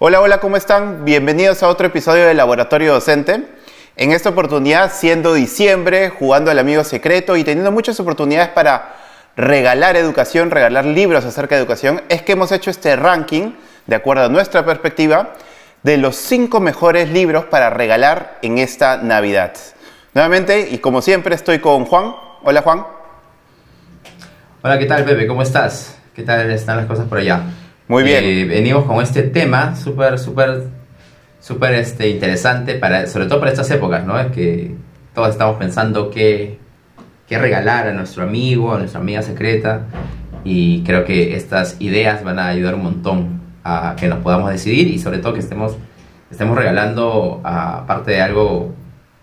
Hola, hola, ¿cómo están? Bienvenidos a otro episodio de Laboratorio Docente. En esta oportunidad, siendo diciembre, jugando al amigo secreto y teniendo muchas oportunidades para regalar educación, regalar libros acerca de educación, es que hemos hecho este ranking, de acuerdo a nuestra perspectiva, de los cinco mejores libros para regalar en esta Navidad. Nuevamente, y como siempre, estoy con Juan. Hola, Juan. Hola, ¿qué tal, Pepe? ¿Cómo estás? ¿Qué tal están las cosas por allá? Muy bien. Eh, venimos con este tema súper, súper, súper este, interesante, para, sobre todo para estas épocas, ¿no? Es que todos estamos pensando qué, qué regalar a nuestro amigo, a nuestra amiga secreta, y creo que estas ideas van a ayudar un montón a que nos podamos decidir y sobre todo que estemos, estemos regalando, aparte de algo,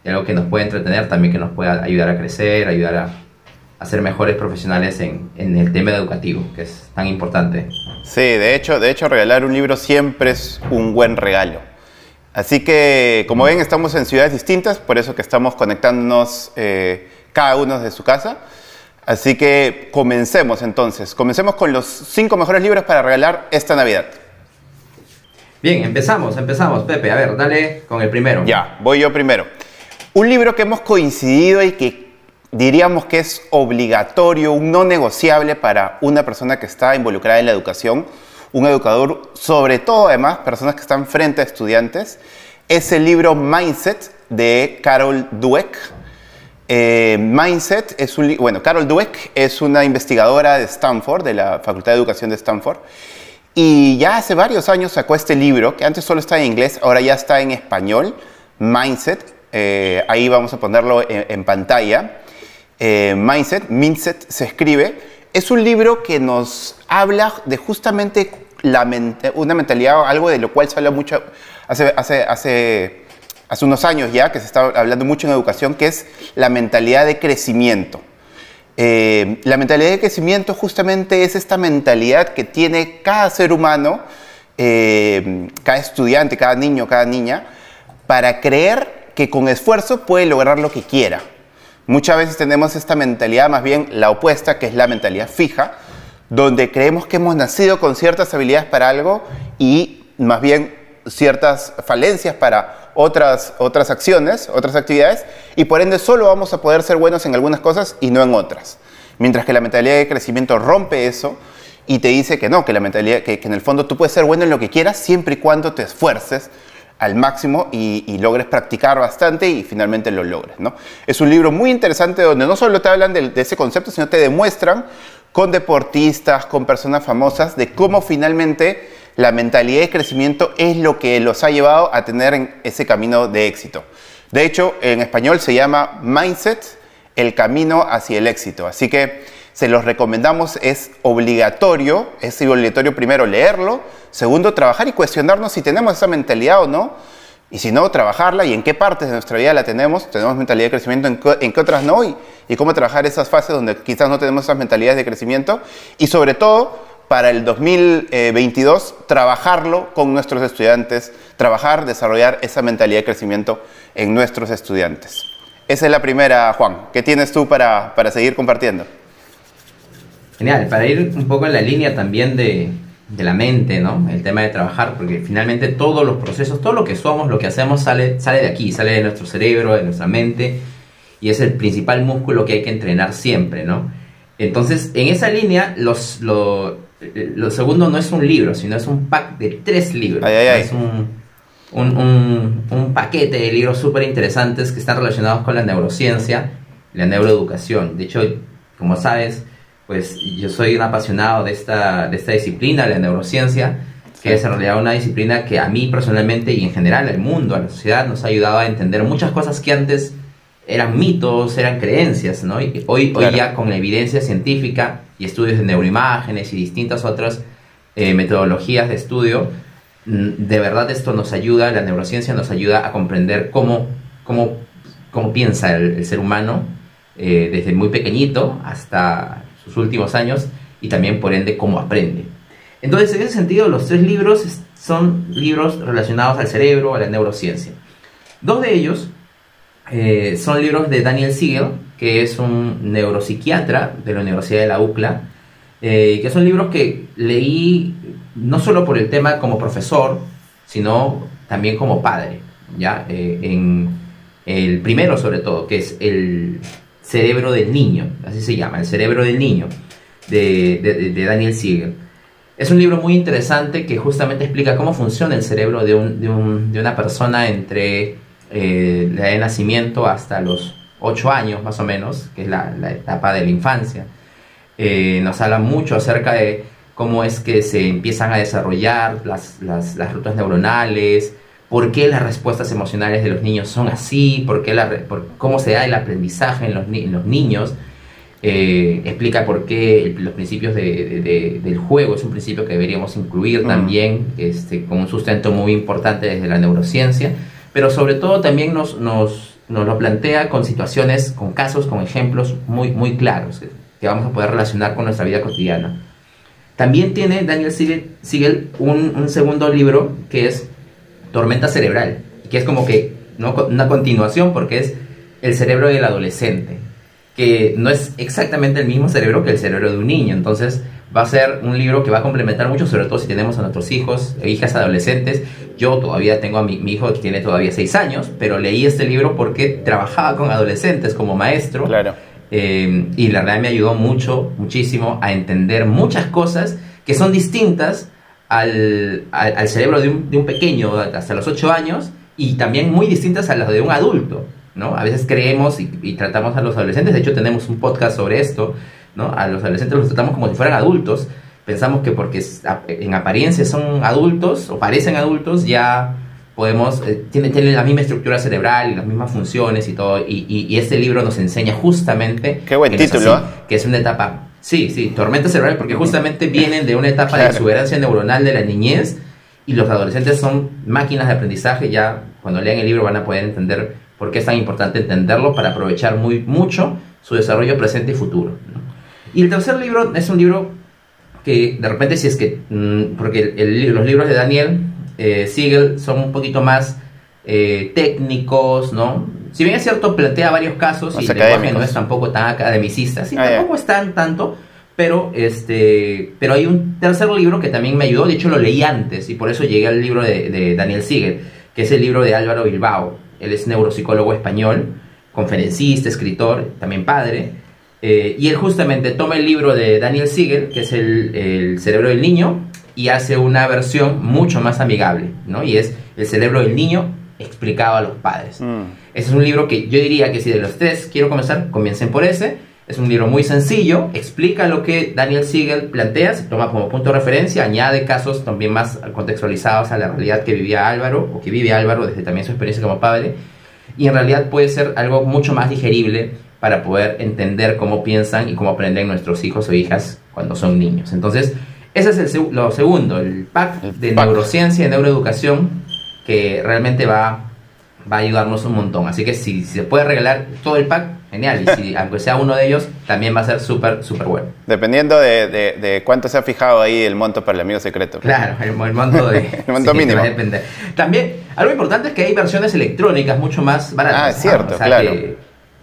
de algo que nos puede entretener, también que nos pueda ayudar a crecer, ayudar a a ser mejores profesionales en, en, el tema educativo, que es tan importante. Sí, de hecho, de hecho, regalar un libro siempre es un buen regalo. Así que, como ven, estamos en ciudades distintas, por eso que estamos conectándonos eh, cada uno desde su casa. Así que comencemos entonces. Comencemos con los cinco mejores libros para regalar esta Navidad. Bien, empezamos, empezamos. Pepe, a ver, dale con el primero. Ya, voy yo primero. Un libro que hemos coincidido y que diríamos que es obligatorio, un no negociable para una persona que está involucrada en la educación, un educador, sobre todo además personas que están frente a estudiantes, es el libro Mindset de Carol Dweck. Eh, Mindset es un bueno, Carol Dweck es una investigadora de Stanford, de la Facultad de Educación de Stanford, y ya hace varios años sacó este libro, que antes solo estaba en inglés, ahora ya está en español, Mindset, eh, ahí vamos a ponerlo en pantalla. Eh, Mindset, Mindset se escribe, es un libro que nos habla de justamente la una mentalidad, algo de lo cual se habla mucho hace, hace, unos años ya, que se está hablando mucho en educación, que es la mentalidad de crecimiento. Eh, la mentalidad de crecimiento justamente es esta mentalidad que tiene cada ser humano, eh, cada estudiante, cada niño, cada niña, para creer que con esfuerzo puede lograr lo que quiera. Muchas veces tenemos esta mentalidad más bien la opuesta, que es la mentalidad fija, donde creemos que hemos nacido con ciertas habilidades para algo y más bien ciertas falencias para otras, otras acciones, otras actividades, y por ende solo vamos a poder ser buenos en algunas cosas y no en otras. Mientras que la mentalidad de crecimiento rompe eso y te dice que no, que la mentalidad, que, que en el fondo tú puedes ser bueno en lo que quieras siempre y cuando te esfuerces al máximo y, logres practicar bastante y finalmente lo logres. ¿no? Es un libro muy interesante donde no solo te hablan de, ese concepto, sino te demuestran con deportistas, con personas famosas, de cómo finalmente la mentalidad de crecimiento es lo que los ha llevado a tener ese camino de éxito. De hecho, en español se llama Mindset, el camino hacia el éxito. Así que se los recomendamos, es obligatorio, es obligatorio primero leerlo, segundo trabajar y cuestionarnos si tenemos esa mentalidad o no, y si no, trabajarla y en qué partes de nuestra vida la tenemos, tenemos mentalidad de crecimiento, en qué, otras no, y, y cómo trabajar esas fases donde quizás no tenemos esas mentalidades de crecimiento, y sobre todo para el 2022 trabajarlo con nuestros estudiantes, trabajar, desarrollar esa mentalidad de crecimiento en nuestros estudiantes. Esa es la primera, Juan. ¿Qué tienes tú para, para seguir compartiendo? Genial, para ir un poco en la línea también de, de, la mente, ¿no? El tema de trabajar, porque finalmente todos los procesos, todo lo que somos, lo que hacemos sale, sale de aquí, sale de nuestro cerebro, de nuestra mente, y es el principal músculo que hay que entrenar siempre, ¿no? Entonces, en esa línea, los, lo, lo segundo no es un libro, sino es un pack de tres libros. Es un, un, un, un paquete de libros súper interesantes que están relacionados con la neurociencia la neuroeducación. De hecho, como sabes, pues yo soy un apasionado de esta, de esta disciplina, la neurociencia, que es en realidad una disciplina que a mí personalmente y en general al mundo, a la sociedad, nos ha ayudado a entender muchas cosas que antes eran mitos, eran creencias, ¿no? Y hoy, hoy ya con la evidencia científica y estudios de neuroimágenes y distintas otras eh, metodologías de estudio, mm, de verdad esto nos ayuda, la neurociencia nos ayuda a comprender cómo, cómo, cómo piensa el, ser humano eh, desde muy pequeñito hasta sus últimos años y también por ende cómo aprende. Entonces, en ese sentido, los tres libros son libros relacionados al cerebro, a la neurociencia. Dos de ellos eh, son libros de Daniel Siegel, que es un neuropsiquiatra de la Universidad de la UCLA, eh, que son libros que leí no solo por el tema como profesor, sino también como padre, ¿ya? Eh, en el primero sobre todo, que es el cerebro del niño, así se llama, el cerebro del niño, de, Daniel Siegel. Es un libro muy interesante que justamente explica cómo funciona el cerebro de, una persona entre eh, la de nacimiento hasta los 8 años más o menos, que es la, etapa de la infancia. Eh, nos habla mucho acerca de cómo es que se empiezan a desarrollar las, rutas neuronales, por qué las respuestas emocionales de los niños son así, por qué la, cómo se da el aprendizaje en los, niños. Eh, explica por qué los principios del juego es un principio que deberíamos incluir también, este, con un sustento muy importante desde la neurociencia, pero sobre todo también nos, nos, nos lo plantea con situaciones, con casos, con ejemplos muy, muy claros que vamos a poder relacionar con nuestra vida cotidiana. También tiene Daniel Siegel, un, segundo libro que es Tormenta Cerebral, que es como que ¿no? una continuación porque es el cerebro del adolescente, que no es exactamente el mismo cerebro que el cerebro de un niño, entonces va a ser un libro que va a complementar mucho, sobre todo si tenemos a nuestros hijos e hijas adolescentes. Yo todavía tengo a mi, mi hijo que tiene todavía seis años, pero leí este libro porque trabajaba con adolescentes como maestro. Claro. Eh, y la verdad me ayudó mucho, muchísimo a entender muchas cosas que son distintas al, al, cerebro de un, de un, pequeño hasta los 8 años y también muy distintas a las de un adulto. ¿no? A veces creemos y, tratamos a los adolescentes, de hecho tenemos un podcast sobre esto, ¿no? a los adolescentes los tratamos como si fueran adultos, pensamos que porque en apariencia son adultos o parecen adultos ya podemos, eh, tiene, la misma estructura cerebral y las mismas funciones y todo, y, y, este libro nos enseña justamente... Qué buen título. ¿eh? que es una etapa, sí, sí, tormenta cerebral, porque justamente vienen de una etapa de exuberancia neuronal de la niñez y los adolescentes son máquinas de aprendizaje, ya cuando lean el libro van a poder entender por qué es tan importante entenderlo para aprovechar muy mucho su desarrollo presente y futuro. Y el tercer libro es un libro que de repente si es que, mm, porque los libros de Daniel eh, Siegel son un poquito más eh, técnicos, ¿no? Si bien es cierto, plantea varios casos y el lenguaje no es tampoco tan academicista, sí, ah, tampoco es tan tanto, pero este pero hay un tercer libro que también me ayudó, de hecho lo leí antes y por eso llegué al libro de, Daniel Siegel, que es el libro de Álvaro Bilbao. Él es neuropsicólogo español, conferencista, escritor, también padre. Eh, y él justamente toma el libro de Daniel Siegel, que es el, el cerebro del niño, y hace una versión mucho más amigable, ¿no? Y es el cerebro del niño explicado a los padres. Mm. Ese es un libro que yo diría que si de los tres quiero comenzar, comiencen por ese. Es un libro muy sencillo, explica lo que Daniel Siegel plantea, se toma como punto de referencia, añade casos también más contextualizados a la realidad que vivía Álvaro o que vive Álvaro desde también su experiencia como padre. Y en realidad puede ser algo mucho más digerible para poder entender cómo piensan y cómo aprenden nuestros hijos o hijas cuando son niños. Entonces, ese es el, lo segundo, el pack de neurociencia y neuroeducación que realmente va, va a ayudarnos un montón. Así que si, se puede regalar todo el pack, genial. Y si, aunque sea uno de ellos, también va a ser súper, súper bueno. Dependiendo de, de, cuánto se ha fijado ahí el monto para el amigo secreto. Claro, el, monto, de, el monto mínimo. También, algo importante es que hay versiones electrónicas mucho más baratas. Ah, es cierto, claro.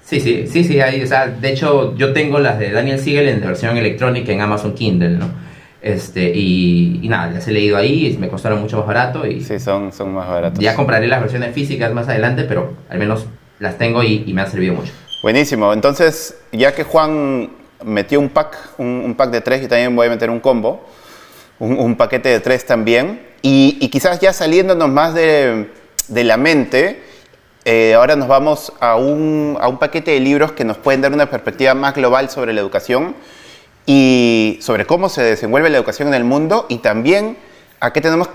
sí, sí, sí, sí, hay, o sea, de hecho yo tengo las de Daniel Siegel en versión electrónica en Amazon Kindle, ¿no? Este, y, nada, las he leído ahí, y me costaron mucho más barato. Y sí, son, son más baratos. Ya compraré las versiones físicas más adelante, pero al menos las tengo y, me han servido mucho. Buenísimo. Entonces, ya que Juan metió un pack, un, pack de tres, yo también voy a meter un combo, un, paquete de tres también. Y, quizás ya saliéndonos más de, de la mente, eh, ahora nos vamos a un, a un paquete de libros que nos pueden dar una perspectiva más global sobre la educación y sobre cómo se desenvuelve la educación en el mundo y también a qué tenemos,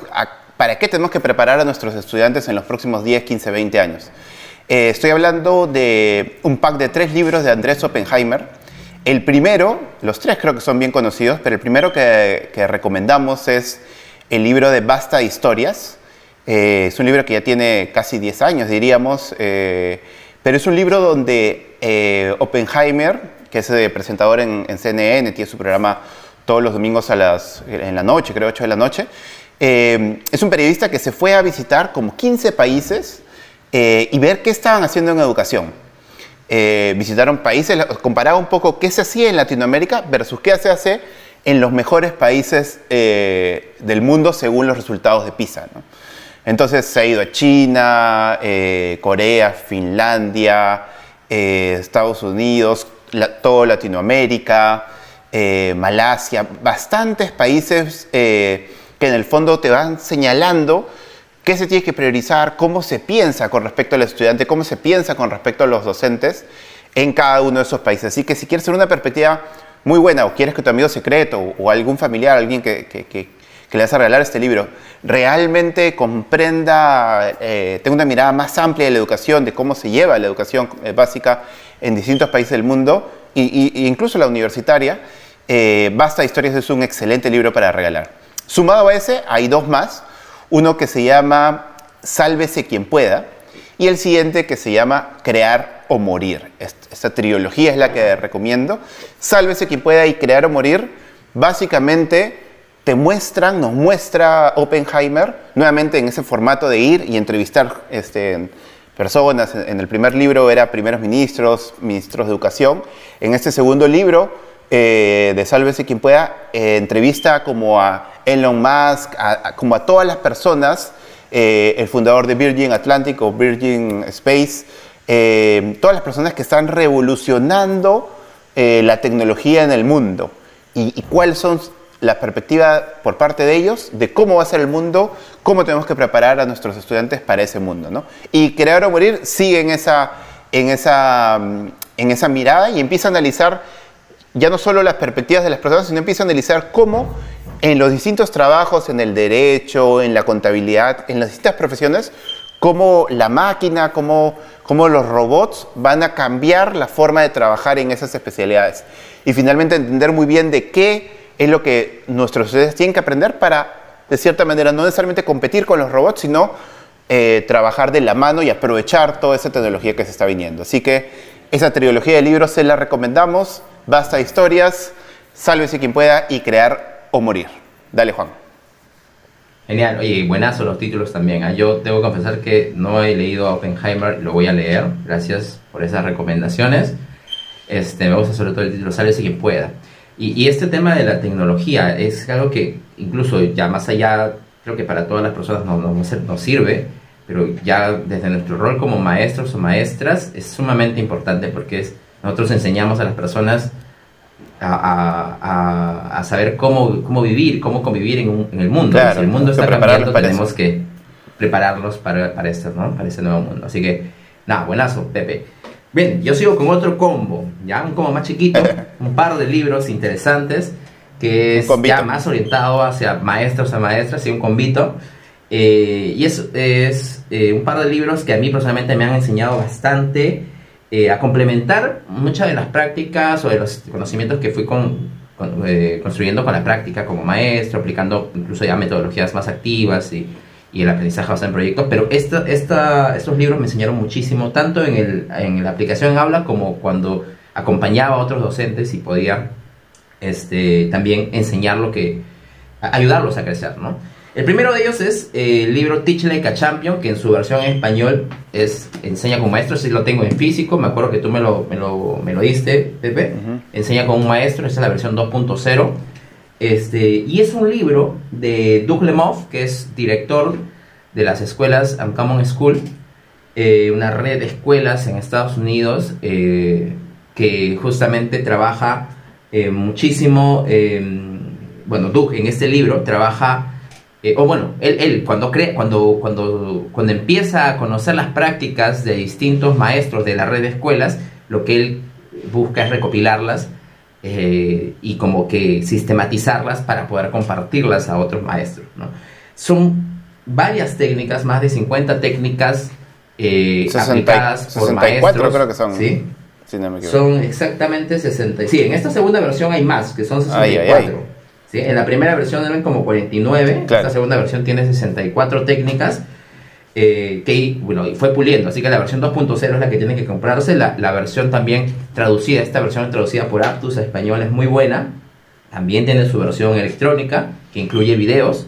para qué tenemos que preparar a nuestros estudiantes en los próximos 10, 15, 20 años. Eh, estoy hablando de un pack de tres libros de Andrés Oppenheimer. El primero, los tres creo que son bien conocidos, pero el primero que, recomendamos es el libro de Basta Historias. Eh, es un libro que ya tiene casi 10 años, diríamos, eh, pero es un libro donde Oppenheimer que es eh, presentador en, CNN, tiene su programa todos los domingos a las, en la noche, creo 8 de la noche. Eh, es un periodista que se fue a visitar como 15 países eh, y ver qué estaban haciendo en educación. visitaron países, comparaba un poco qué se hacía en Latinoamérica versus qué se hace en los mejores países del mundo según los resultados de PISA. Entonces se ha ido a China, Corea, Finlandia, Estados Unidos, toda Latinoamérica, eh, Malasia, bastantes países que en el fondo te van señalando qué se tiene que priorizar, cómo se piensa con respecto al estudiante, cómo se piensa con respecto a los docentes en cada uno de esos países. Así que si quieres tener una perspectiva muy buena o quieres que tu amigo secreto o, algún familiar, alguien que, le vas a regalar este libro, realmente comprenda, eh, tenga una mirada más amplia de la educación, de cómo se lleva la educación eh, básica en distintos países del mundo, e incluso la universitaria, eh, Basta Historias es un excelente libro para regalar. Sumado a ese, hay dos más. Uno que se llama Sálvese quien pueda y el siguiente que se llama Crear o Morir. Esta trilogía es la que recomiendo. Sálvese quien pueda y Crear o Morir. Básicamente te muestran, nos muestra Oppenheimer, nuevamente en ese formato de ir y entrevistar este, personas. En el primer libro era primeros ministros, ministros de educación. En este segundo libro, eh, de Sálvese quien pueda, eh, entrevista como a Elon Musk, como a todas las personas, eh, el fundador de Virgin Atlantic o Virgin Space, todas las personas que están revolucionando la tecnología en el mundo y, y cuáles son la perspectiva por parte de ellos de cómo va a ser el mundo, cómo tenemos que preparar a nuestros estudiantes para ese mundo. ¿no? Y Crear o Morir sigue en esa, en, esa, mm, en esa mirada y empieza a analizar ya no solo las perspectivas de las personas, sino empieza a analizar cómo en los distintos trabajos, en el derecho, en la contabilidad, en las distintas profesiones, cómo la máquina, cómo, cómo los robots van a cambiar la forma de trabajar en esas especialidades. Y finalmente entender muy bien de qué es lo que nuestros estudiantes tienen que aprender para, de cierta manera, no necesariamente competir con los robots, sino eh, trabajar de la mano y aprovechar toda esa tecnología que se está viniendo. Así que esa trilogía de libros se la recomendamos. Basta historias, sálvese quien pueda y crear o morir. Dale, Juan. Genial, oye, buenazo los títulos también. ¿ah? Yo debo confesar que no he leído a Oppenheimer, lo voy a leer. Gracias por esas recomendaciones. Este, me gusta sobre todo el título Sálvese quien pueda. Y, este tema de la tecnología es algo que incluso ya más allá, creo que para todas las personas nos, sirve, pero ya desde nuestro rol como maestros o maestras es sumamente importante porque es, nosotros enseñamos a las personas a, saber cómo, cómo vivir, cómo convivir en, el mundo. si el mundo está cambiando, tenemos que prepararlos para, para, esto, ¿no? para este nuevo mundo. Así que, nada, buenazo, Pepe. Bien, yo sigo con otro combo, ya un combo más chiquito, un par de libros interesantes que es ya más orientado hacia maestros a maestras y un convito. Eh, y es, es eh, un par de libros que a mí personalmente me han enseñado bastante eh, a complementar muchas de las prácticas o de los conocimientos que fui con, construyendo con la práctica como maestro, aplicando incluso ya metodologías más activas y y el aprendizaje basado en proyectos, pero esta, esta, estos libros me enseñaron muchísimo, tanto en, el, en la aplicación en aula como cuando acompañaba a otros docentes y podía este, también enseñar lo que, ayudarlos a crecer, ¿no? El primero de ellos es el libro Teach Like a Champion, que en su versión en español es Enseña con maestro, si lo tengo en físico, me acuerdo que tú me lo, me lo, me lo diste, Pepe, Enseña con un maestro, esa es la versión 2.0, este, y es un libro de Doug Lemov, que es director de las escuelas Uncommon School, eh, una red de escuelas en Estados Unidos eh, que justamente trabaja eh, muchísimo. bueno, Doug en este libro trabaja, o bueno, él, él cuando, cree, cuando, cuando, cuando empieza a conocer las prácticas de distintos maestros de la red de escuelas, lo que él busca es recopilarlas eh, y como que sistematizarlas para poder compartirlas a otros maestros. Son varias técnicas, más de 50 técnicas eh, aplicadas por 64 creo que son. ¿sí? son exactamente 60. Sí, en esta segunda versión hay más, que son 64. ¿sí? En la primera versión eran como 49, esta segunda versión tiene 64 técnicas eh, que bueno, fue puliendo. Así que la versión 2.0 es la que tiene que comprarse. La, la, versión también traducida, esta versión traducida por Aptus a español es muy buena. También tiene su versión electrónica que incluye videos.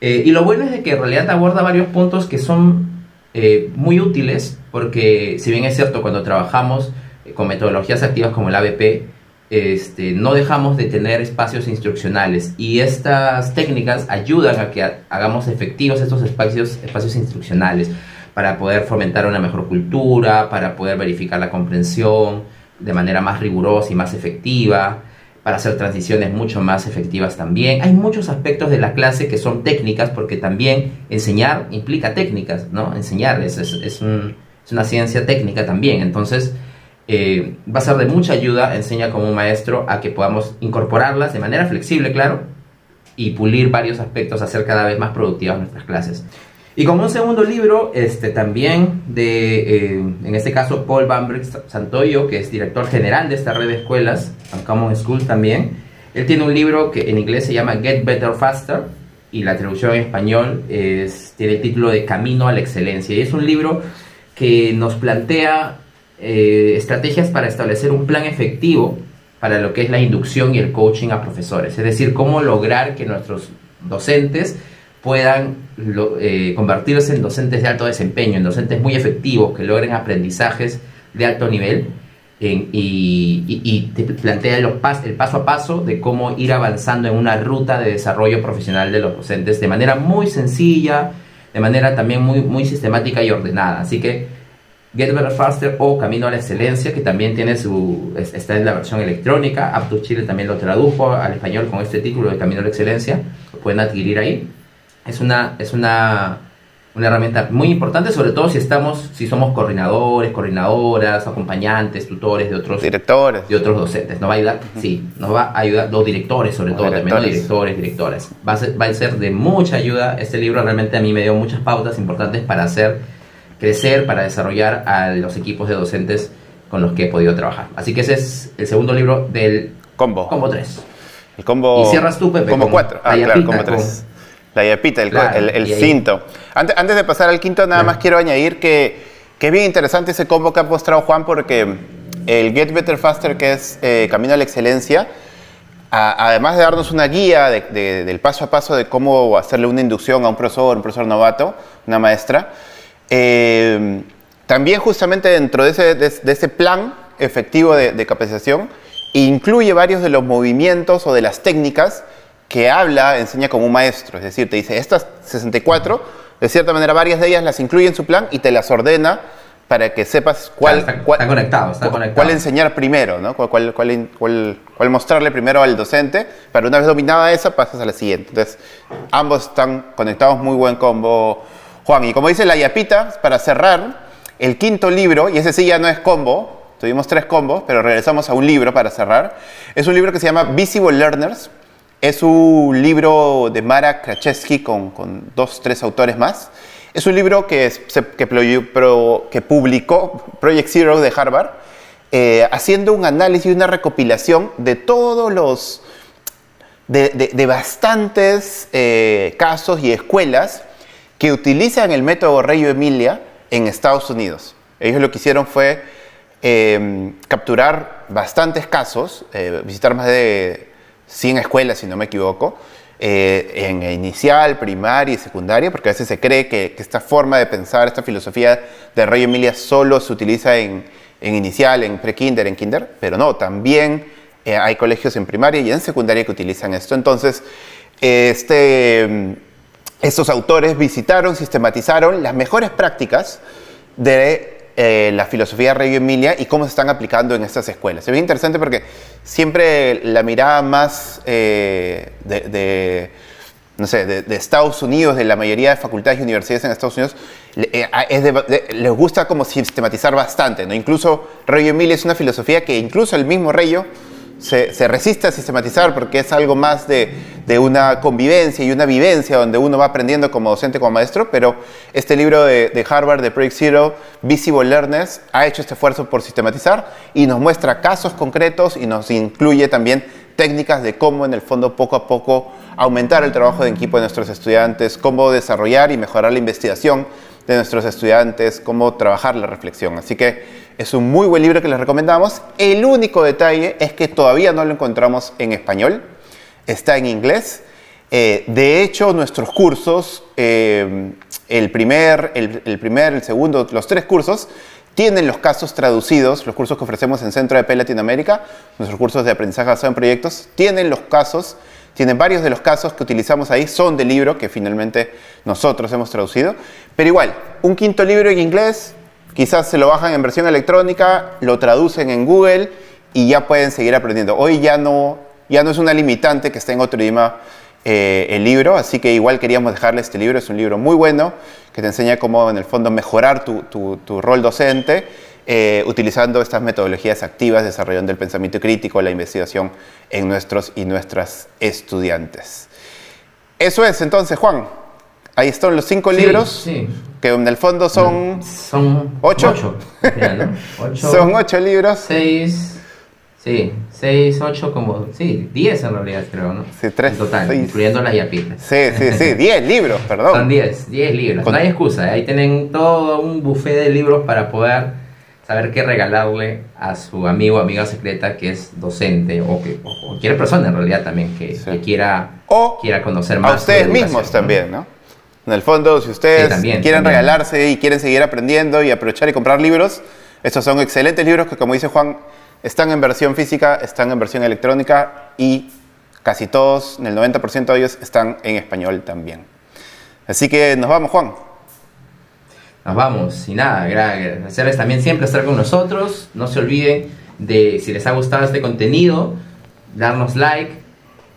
Eh, y lo bueno es de que en realidad aborda varios puntos que son eh, muy útiles porque si bien es cierto cuando trabajamos con metodologías activas como el ABP, este, no dejamos de tener espacios instruccionales y estas técnicas ayudan a que hagamos efectivos estos espacios, espacios instruccionales para poder fomentar una mejor cultura, para poder verificar la comprensión de manera más rigurosa y más efectiva, para hacer transiciones mucho más efectivas también. Hay muchos aspectos de la clase que son técnicas porque también enseñar implica técnicas, ¿no? Enseñar es, es, es una ciencia técnica también. Entonces, eh, va a ser de mucha ayuda, enseña como maestro, a que podamos incorporarlas de manera flexible, claro, y pulir varios aspectos, hacer cada vez más productivas nuestras clases. Y como un segundo libro, este, también de, eh, en este caso, Paul Bambrick Santoyo, que es director general de esta red de escuelas, Uncommon School también, él tiene un libro que en inglés se llama Get Better Faster, y la traducción en español es, tiene el título de Camino a la Excelencia. Y es un libro que nos plantea eh, estrategias para establecer un plan efectivo para lo que es la inducción y el coaching a profesores. Es decir, cómo lograr que nuestros docentes puedan eh, convertirse en docentes de alto desempeño, en docentes muy efectivos, que logren aprendizajes de alto nivel y, te plantea el paso a paso de cómo ir avanzando en una ruta de desarrollo profesional de los docentes de manera muy sencilla, de manera también muy, muy sistemática y ordenada. Así que Get Better Faster o Camino a la Excelencia, que también tiene su, está en la versión electrónica. Apto Chile también lo tradujo al español con este título de Camino a la Excelencia. Lo pueden adquirir ahí. Es una, es una, una herramienta muy importante, sobre todo si estamos, si somos coordinadores, coordinadoras, acompañantes, tutores de otros directores, de otros docentes. Nos va a ayudar, sí, nos va a ayudar los directores, sobre todo también, directores, directoras. Va a, ser, va a ser de mucha ayuda. Este libro realmente a mí me dio muchas pautas importantes para hacer crecer, para desarrollar a los equipos de docentes con los que he podido trabajar. Así que ese es el segundo libro del combo. Combo 3. El combo. Y cierras tú, Pepe. Combo 4. Ah, claro, combo 3. La yapita, el, el, quinto. Antes, antes, de pasar al quinto, nada más quiero añadir que, que, es bien interesante ese combo que ha mostrado Juan, porque el Get Better Faster, que es eh, Camino a la Excelencia, además de darnos una guía del paso a paso de cómo hacerle una inducción a un profesor, un profesor novato, una maestra, eh, también justamente dentro de ese, de, ese plan efectivo de, capacitación, incluye varios de los movimientos o de las técnicas que habla, enseña como un maestro. Es decir, te dice, estas 64, de cierta manera varias de ellas las incluye en su plan y te las ordena para que sepas cuál, está, conectado, está conectado. cuál enseñar primero, ¿no? Cuál, cuál, cuál, mostrarle primero al docente, para una vez dominada esa pasas a la siguiente. Entonces, ambos están conectados, muy buen combo Juan, y como dice la yapita, para cerrar, el quinto libro, y ese sí ya no es combo, tuvimos tres combos, pero regresamos a un libro para cerrar, es un libro que se llama Visible Learners, es un libro de Mara Krachewski con, con dos, tres autores más. Es un libro que, que, publicó Project Zero de Harvard, eh, haciendo un análisis y una recopilación de todos los, de, bastantes eh, casos y escuelas que utilizan el método Reyo Emilia en Estados Unidos. Ellos lo que hicieron fue em, capturar bastantes casos, eh, visitar más de 100 escuelas, si no me equivoco, eh, en inicial, primaria y secundaria, porque a veces se cree que, esta forma de pensar, esta filosofía de Reyo Emilia solo se utiliza en, inicial, en pre-kinder, en kinder, pero no, también eh, hay colegios en primaria y en secundaria que utilizan esto. Entonces, este em, estos autores visitaron, sistematizaron las mejores prácticas de eh, la filosofía de Reggio Emilia y cómo se están aplicando en estas escuelas. Es bien interesante porque siempre la mirada más eh, de, no sé, de, Estados Unidos, de la mayoría de facultades y universidades en Estados Unidos, eh, les gusta como sistematizar bastante. ¿no? Incluso Reggio Emilia es una filosofía que incluso el mismo Reggio se, resiste a sistematizar porque es algo más de, una convivencia y una vivencia donde uno va aprendiendo como docente, como maestro, pero este libro de, Harvard, de Project Zero, Visible Learners, ha hecho este esfuerzo por sistematizar y nos muestra casos concretos y nos incluye también técnicas de cómo en el fondo poco a poco aumentar el trabajo de equipo de nuestros estudiantes, cómo desarrollar y mejorar la investigación de nuestros estudiantes, cómo trabajar la reflexión. Así que es un muy buen libro que les recomendamos. El único detalle es que todavía no lo encontramos en español, está en inglés. Eh, de hecho, nuestros cursos, eh, el, primer, el, primer, el segundo, los tres cursos, tienen los casos traducidos, los cursos que ofrecemos en Centro de P Latinoamérica, nuestros cursos de aprendizaje basado en proyectos, tienen los casos, tienen varios de los casos que utilizamos ahí, son del libro que finalmente nosotros hemos traducido, pero igual, un quinto libro en inglés, quizás se lo bajan en versión electrónica, lo traducen en Google y ya pueden seguir aprendiendo. Hoy ya no, ya no es una limitante que esté en otro idioma eh, el libro, así que igual queríamos dejarle este libro, es un libro muy bueno que te enseña cómo en el fondo mejorar tu, tu, rol docente eh, utilizando estas metodologías activas, desarrollando el pensamiento crítico, la investigación en nuestros y nuestras estudiantes. Eso es entonces, Juan. Ahí están los cinco libros, que en el fondo son... Son ocho. son ocho libros. Seis Sí, 6, 8, como, sí, 10 en realidad creo, ¿no? Sí, 3. En total, incluyendo las yapitas. Sí, sí, sí, 10 libros, perdón. Son 10, 10 libros. No hay excusa, ¿eh? ahí tienen todo un buffet de libros para poder saber qué regalarle a su amigo o amiga secreta que es docente o, que, o cualquier persona en realidad también que, quiera, o quiera conocer más. A ustedes mismos también, ¿no? En el fondo, si ustedes quieren regalarse y quieren seguir aprendiendo y aprovechar y comprar libros, estos son excelentes libros que, como dice Juan, están en versión física, están en versión electrónica y casi todos, en el 90% de ellos, están en español también. Así que nos vamos, Juan. Nos vamos. Y nada, agradecerles también siempre estar con nosotros. No se olviden de, si les ha gustado este contenido, darnos like,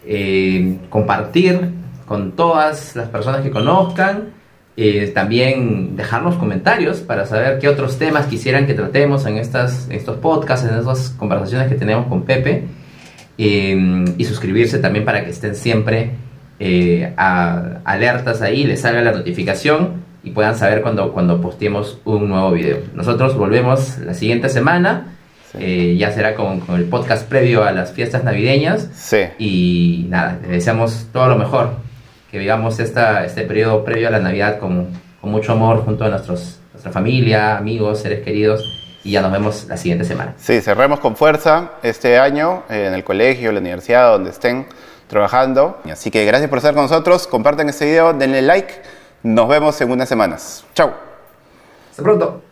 eh, compartir con todas las personas que conozcan eh, también dejarnos comentarios para saber qué otros temas quisieran que tratemos en, estas, estos podcasts, en estas conversaciones que tenemos con Pepe. Eh, y suscribirse también para que estén siempre eh, alertas ahí, les salga la notificación y puedan saber cuando, cuando postemos un nuevo video. Nosotros volvemos la siguiente semana. ya será con, con, el podcast previo a las fiestas navideñas. Sí. Y nada, les deseamos todo lo mejor que vivamos esta, este periodo previo a la Navidad con, con mucho amor junto a nuestros, nuestra familia, amigos, seres queridos y ya nos vemos la siguiente semana. Sí, cerremos con fuerza este año eh, en el colegio, la universidad, donde estén trabajando. Así que gracias por estar con nosotros, compartan este video, denle like, nos vemos en unas semanas. Chao. Hasta pronto.